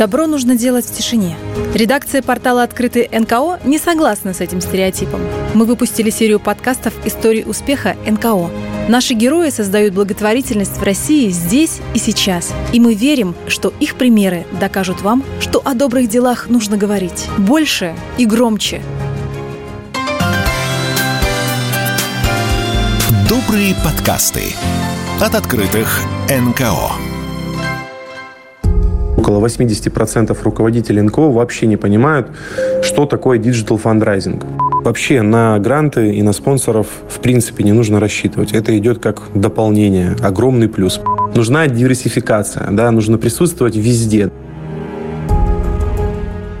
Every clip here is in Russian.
Добро нужно делать в тишине. Редакция портала «Открытый НКО» не согласна с этим стереотипом. Мы выпустили серию подкастов «Истории успеха НКО». Наши герои создают благотворительность в России здесь и сейчас. И мы верим, что их примеры докажут вам, что о добрых делах нужно говорить больше и громче. Добрые подкасты от открытых НКО. Около 80% руководителей НКО вообще не понимают, что такое digital фандрайзинг. Вообще на гранты и на спонсоров в принципе не нужно рассчитывать. Это идет как дополнение, огромный плюс. Нужна диверсификация, да, нужно присутствовать везде.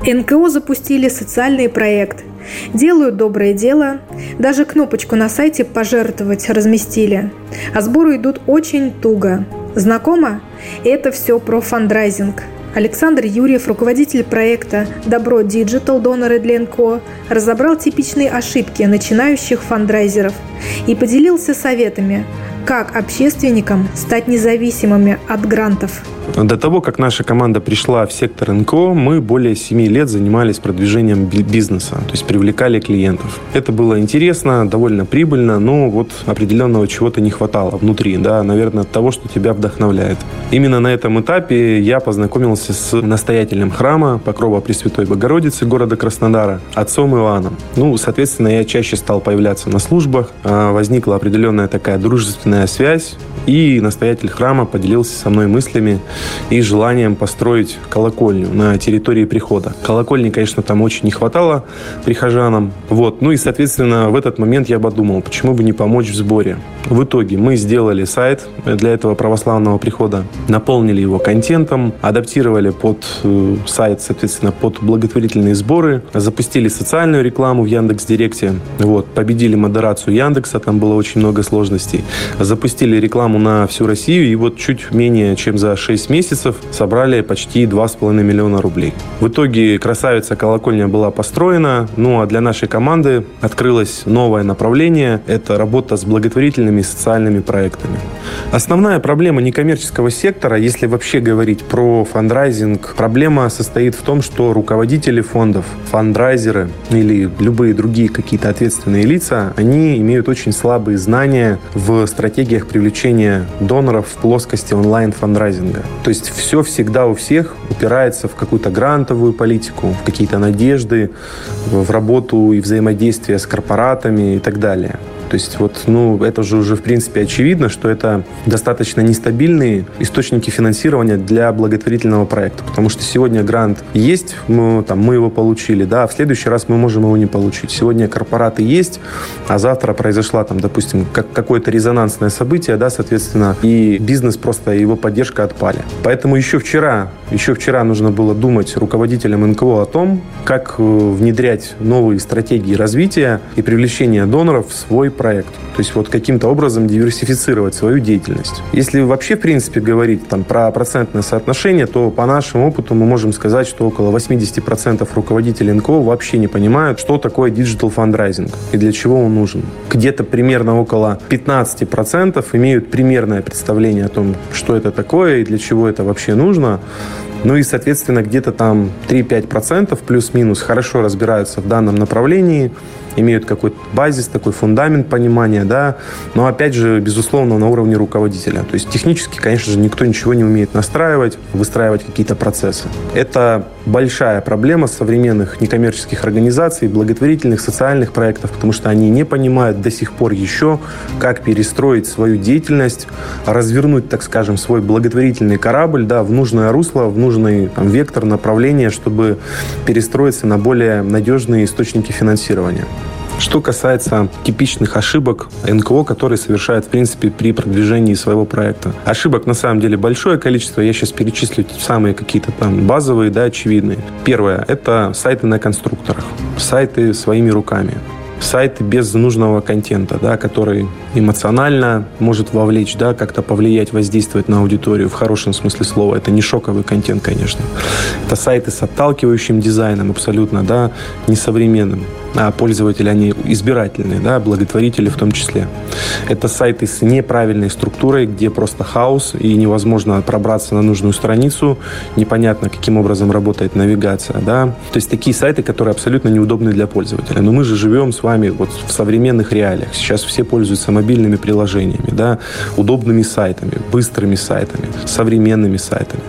НКО запустили социальный проект. Делают доброе дело. Даже кнопочку на сайте «Пожертвовать» разместили. А сборы идут очень туго. Знакомо? Это все про фандрайзинг. Александр Юрьев, руководитель проекта «Добро Диджитал. Доноры для НКО», разобрал типичные ошибки начинающих фандрайзеров и поделился советами, как общественникам стать независимыми от грантов. До того, как наша команда пришла в сектор НКО, мы более 7 лет занимались продвижением бизнеса, то есть привлекали клиентов. Это было интересно, довольно прибыльно, но вот определенного чего-то не хватало внутри, да, наверное, того, что тебя вдохновляет. Именно на этом этапе я познакомился с настоятелем храма Покрова Пресвятой Богородицы города Краснодара, отцом Иоанном. Ну, соответственно, я чаще стал появляться на службах, а, возникла определенная такая дружественная связь, и настоятель храма поделился со мной мыслями и желанием построить колокольню на территории прихода. Колокольни, конечно, там очень не хватало прихожанам. Вот. Ну и, соответственно, в этот момент я подумал, почему бы не помочь в сборе. В итоге мы сделали сайт для этого православного прихода, наполнили его контентом, адаптировали под э, сайт, соответственно, под благотворительные сборы, запустили социальную рекламу в Яндекс Директе, вот, победили модерацию Яндекса, там было очень много сложностей, запустили рекламу на всю Россию, и вот чуть менее чем за 6 месяцев собрали почти 2,5 миллиона рублей. В итоге красавица колокольня была построена, ну а для нашей команды открылось новое направление – это работа с благотворительными и социальными проектами. Основная проблема некоммерческого сектора, если вообще говорить про фандрайзинг, проблема состоит в том, что руководители фондов, фандрайзеры или любые другие какие-то ответственные лица, они имеют очень слабые знания в стратегиях привлечения доноров в плоскости онлайн-фандрайзинга. То есть все всегда у всех упирается в какую-то грантовую политику, в какие-то надежды, в работу и взаимодействие с корпоратами и так далее. То есть вот, ну, это же уже в принципе очевидно, что это достаточно нестабильные источники финансирования для благотворительного проекта, потому что сегодня грант есть, мы, там, мы его получили, да, а в следующий раз мы можем его не получить. Сегодня корпораты есть, а завтра произошла там, допустим, как, какое-то резонансное событие, да, соответственно, и бизнес просто, его поддержка отпали. Поэтому еще вчера, еще вчера нужно было думать руководителям НКО о том, как э, внедрять новые стратегии развития и привлечения доноров в свой проект. То есть вот каким-то образом диверсифицировать свою деятельность. Если вообще, в принципе, говорить там, про процентное соотношение, то по нашему опыту мы можем сказать, что около 80% руководителей НКО вообще не понимают, что такое digital фандрайзинг и для чего он нужен. Где-то примерно около 15% имеют примерное представление о том, что это такое и для чего это вообще нужно. Ну и, соответственно, где-то там 3-5% плюс-минус хорошо разбираются в данном направлении, имеют какой-то базис, такой фундамент понимания, да, но опять же, безусловно, на уровне руководителя. То есть технически, конечно же, никто ничего не умеет настраивать, выстраивать какие-то процессы. Это большая проблема современных некоммерческих организаций, благотворительных, социальных проектов, потому что они не понимают до сих пор еще, как перестроить свою деятельность, развернуть, так скажем, свой благотворительный корабль да, в нужное русло, в нужный там, вектор, направление, чтобы перестроиться на более надежные источники финансирования. Что касается типичных ошибок НКО, которые совершают, в принципе, при продвижении своего проекта. Ошибок, на самом деле, большое количество. Я сейчас перечислю самые какие-то там базовые, да, очевидные. Первое – это сайты на конструкторах. Сайты своими руками сайты без нужного контента, да, который эмоционально может вовлечь, да, как-то повлиять, воздействовать на аудиторию в хорошем смысле слова. Это не шоковый контент, конечно. Это сайты с отталкивающим дизайном абсолютно, да, несовременным. А пользователи, они избирательные, да, благотворители в том числе. Это сайты с неправильной структурой, где просто хаос и невозможно пробраться на нужную страницу, непонятно, каким образом работает навигация, да. То есть такие сайты, которые абсолютно неудобны для пользователя. Но мы же живем с вами вот в современных реалиях. Сейчас все пользуются мобильными приложениями, да, удобными сайтами, быстрыми сайтами, современными сайтами.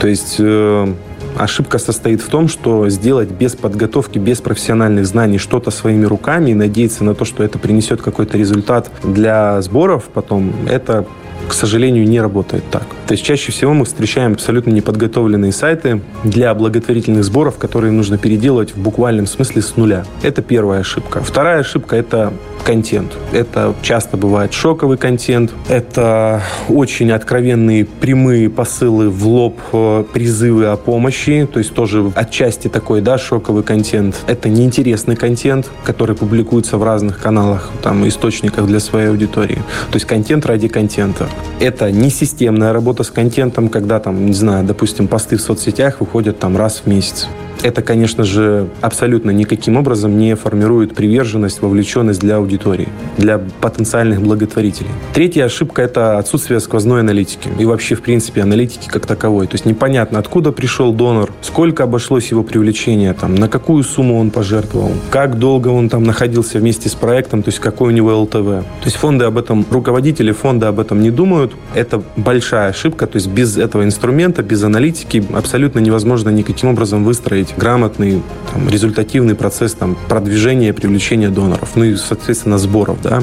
То есть э, Ошибка состоит в том, что сделать без подготовки, без профессиональных знаний что-то своими руками и надеяться на то, что это принесет какой-то результат для сборов потом, это к сожалению, не работает так. То есть чаще всего мы встречаем абсолютно неподготовленные сайты для благотворительных сборов, которые нужно переделывать в буквальном смысле с нуля. Это первая ошибка. Вторая ошибка – это контент. Это часто бывает шоковый контент, это очень откровенные прямые посылы в лоб, э, призывы о помощи, то есть тоже отчасти такой, да, шоковый контент. Это неинтересный контент, который публикуется в разных каналах, там, источниках для своей аудитории. То есть контент ради контента. Это не системная работа с контентом, когда там, не знаю, допустим, посты в соцсетях выходят там раз в месяц это, конечно же, абсолютно никаким образом не формирует приверженность, вовлеченность для аудитории, для потенциальных благотворителей. Третья ошибка – это отсутствие сквозной аналитики и вообще, в принципе, аналитики как таковой. То есть непонятно, откуда пришел донор, сколько обошлось его привлечение, там, на какую сумму он пожертвовал, как долго он там находился вместе с проектом, то есть какой у него ЛТВ. То есть фонды об этом, руководители фонда об этом не думают. Это большая ошибка, то есть без этого инструмента, без аналитики абсолютно невозможно никаким образом выстроить грамотный, там, результативный процесс там, продвижения, привлечения доноров, ну и, соответственно, сборов, да.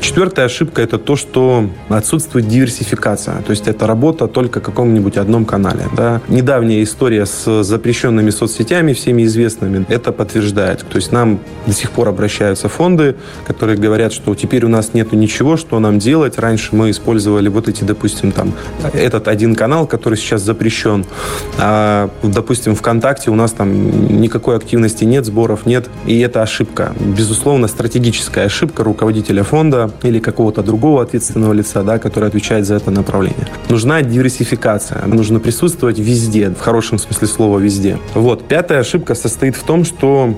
Четвертая ошибка – это то, что отсутствует диверсификация. То есть это работа только в каком-нибудь одном канале. Да? Недавняя история с запрещенными соцсетями, всеми известными, это подтверждает. То есть нам до сих пор обращаются фонды, которые говорят, что теперь у нас нет ничего, что нам делать. Раньше мы использовали вот эти, допустим, там, этот один канал, который сейчас запрещен. А, допустим, ВКонтакте у нас там никакой активности нет, сборов нет. И это ошибка. Безусловно, стратегическая ошибка руководителя фонда, или какого-то другого ответственного лица, да, который отвечает за это направление. Нужна диверсификация. Нужно присутствовать везде, в хорошем смысле слова везде. Вот. Пятая ошибка состоит в том, что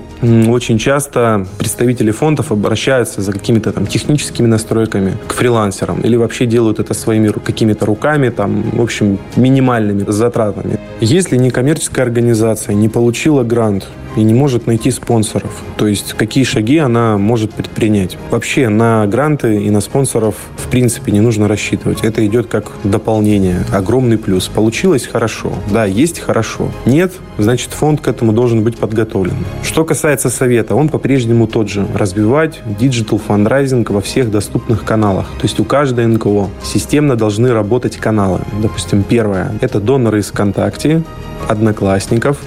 очень часто представители фондов обращаются за какими-то там техническими настройками к фрилансерам или вообще делают это своими какими-то руками, там, в общем, минимальными затратами. Если некоммерческая организация не получила грант и не может найти спонсоров. То есть какие шаги она может предпринять. Вообще на гранты и на спонсоров в принципе не нужно рассчитывать. Это идет как дополнение. Огромный плюс. Получилось хорошо. Да, есть хорошо. Нет, значит фонд к этому должен быть подготовлен. Что касается совета, он по-прежнему тот же. Развивать digital фандрайзинг во всех доступных каналах. То есть у каждой НКО системно должны работать каналы. Допустим, первое – это доноры из ВКонтакте, Одноклассников,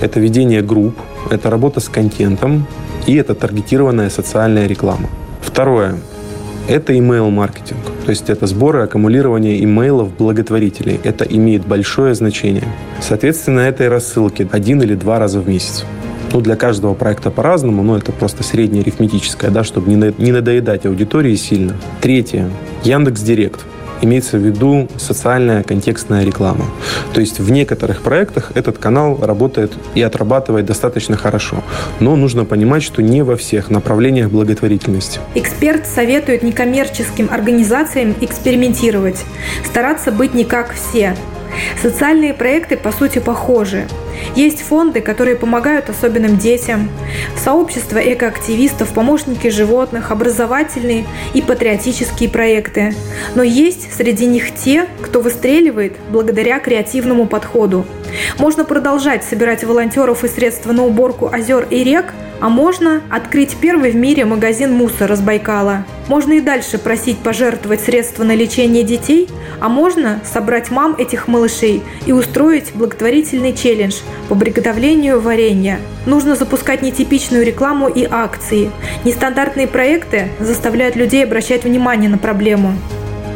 это ведение групп, это работа с контентом и это таргетированная социальная реклама. Второе это email-маркетинг. То есть это сборы, аккумулирование имейлов благотворителей. Это имеет большое значение. Соответственно, этой рассылки один или два раза в месяц. Ну, для каждого проекта по-разному, но это просто среднее арифметическое, да, чтобы не надоедать аудитории сильно. Третье. Яндекс Директ имеется в виду социальная контекстная реклама. То есть в некоторых проектах этот канал работает и отрабатывает достаточно хорошо. Но нужно понимать, что не во всех направлениях благотворительности. Эксперт советует некоммерческим организациям экспериментировать, стараться быть не как все. Социальные проекты, по сути, похожи. Есть фонды, которые помогают особенным детям, сообщество экоактивистов, помощники животных, образовательные и патриотические проекты. Но есть среди них те, кто выстреливает благодаря креативному подходу. Можно продолжать собирать волонтеров и средства на уборку озер и рек – а можно открыть первый в мире магазин мусора с Байкала. Можно и дальше просить пожертвовать средства на лечение детей, а можно собрать мам этих малышей и устроить благотворительный челлендж по приготовлению варенья. Нужно запускать нетипичную рекламу и акции. Нестандартные проекты заставляют людей обращать внимание на проблему.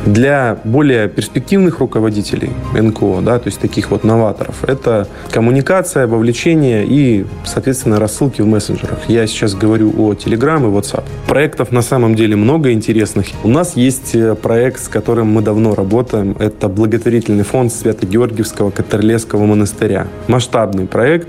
Для более перспективных руководителей НКО, да, то есть таких вот новаторов, это коммуникация, вовлечение и, соответственно, рассылки в мессенджерах. Я сейчас говорю о Telegram и WhatsApp. Проектов на самом деле много интересных. У нас есть э, проект, с которым мы давно работаем. Это благотворительный фонд Свято-Георгиевского Катерлецкого монастыря. Масштабный проект,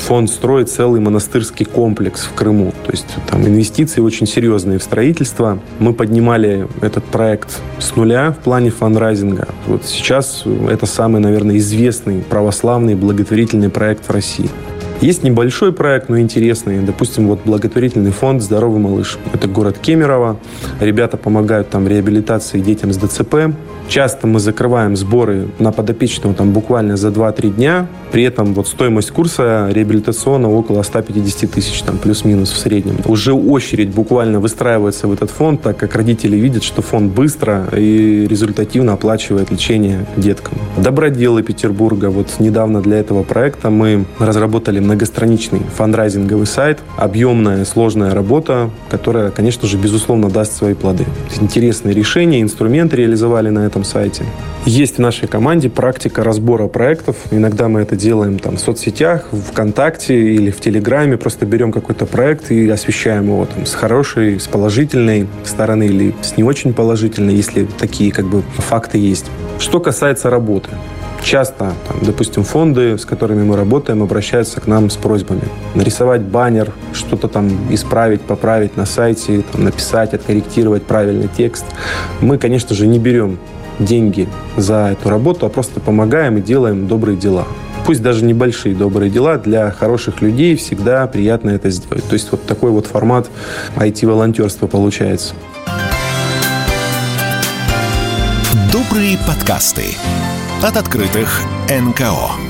фонд строит целый монастырский комплекс в Крыму. То есть там инвестиции очень серьезные в строительство. Мы поднимали этот проект с нуля в плане фандрайзинга. Вот сейчас это самый, наверное, известный православный благотворительный проект в России. Есть небольшой проект, но интересный. Допустим, вот благотворительный фонд «Здоровый малыш». Это город Кемерово. Ребята помогают там реабилитации детям с ДЦП. Часто мы закрываем сборы на подопечного там буквально за 2-3 дня. При этом вот стоимость курса реабилитационного около 150 тысяч, там плюс-минус в среднем. Уже очередь буквально выстраивается в этот фонд, так как родители видят, что фонд быстро и результативно оплачивает лечение деткам. Доброделы Петербурга. Вот недавно для этого проекта мы разработали многостраничный фандрайзинговый сайт. Объемная, сложная работа, которая, конечно же, безусловно даст свои плоды. Интересные решения, инструменты реализовали на этом этом сайте. Есть в нашей команде практика разбора проектов. Иногда мы это делаем там, в соцсетях, в ВКонтакте или в Телеграме. Просто берем какой-то проект и освещаем его там, с хорошей, с положительной стороны или с не очень положительной, если такие как бы факты есть. Что касается работы. Часто, там, допустим, фонды, с которыми мы работаем, обращаются к нам с просьбами нарисовать баннер, что-то там исправить, поправить на сайте, там, написать, откорректировать правильный текст. Мы, конечно же, не берем деньги за эту работу, а просто помогаем и делаем добрые дела. Пусть даже небольшие добрые дела, для хороших людей всегда приятно это сделать. То есть вот такой вот формат IT-волонтерства получается. Добрые подкасты от открытых НКО.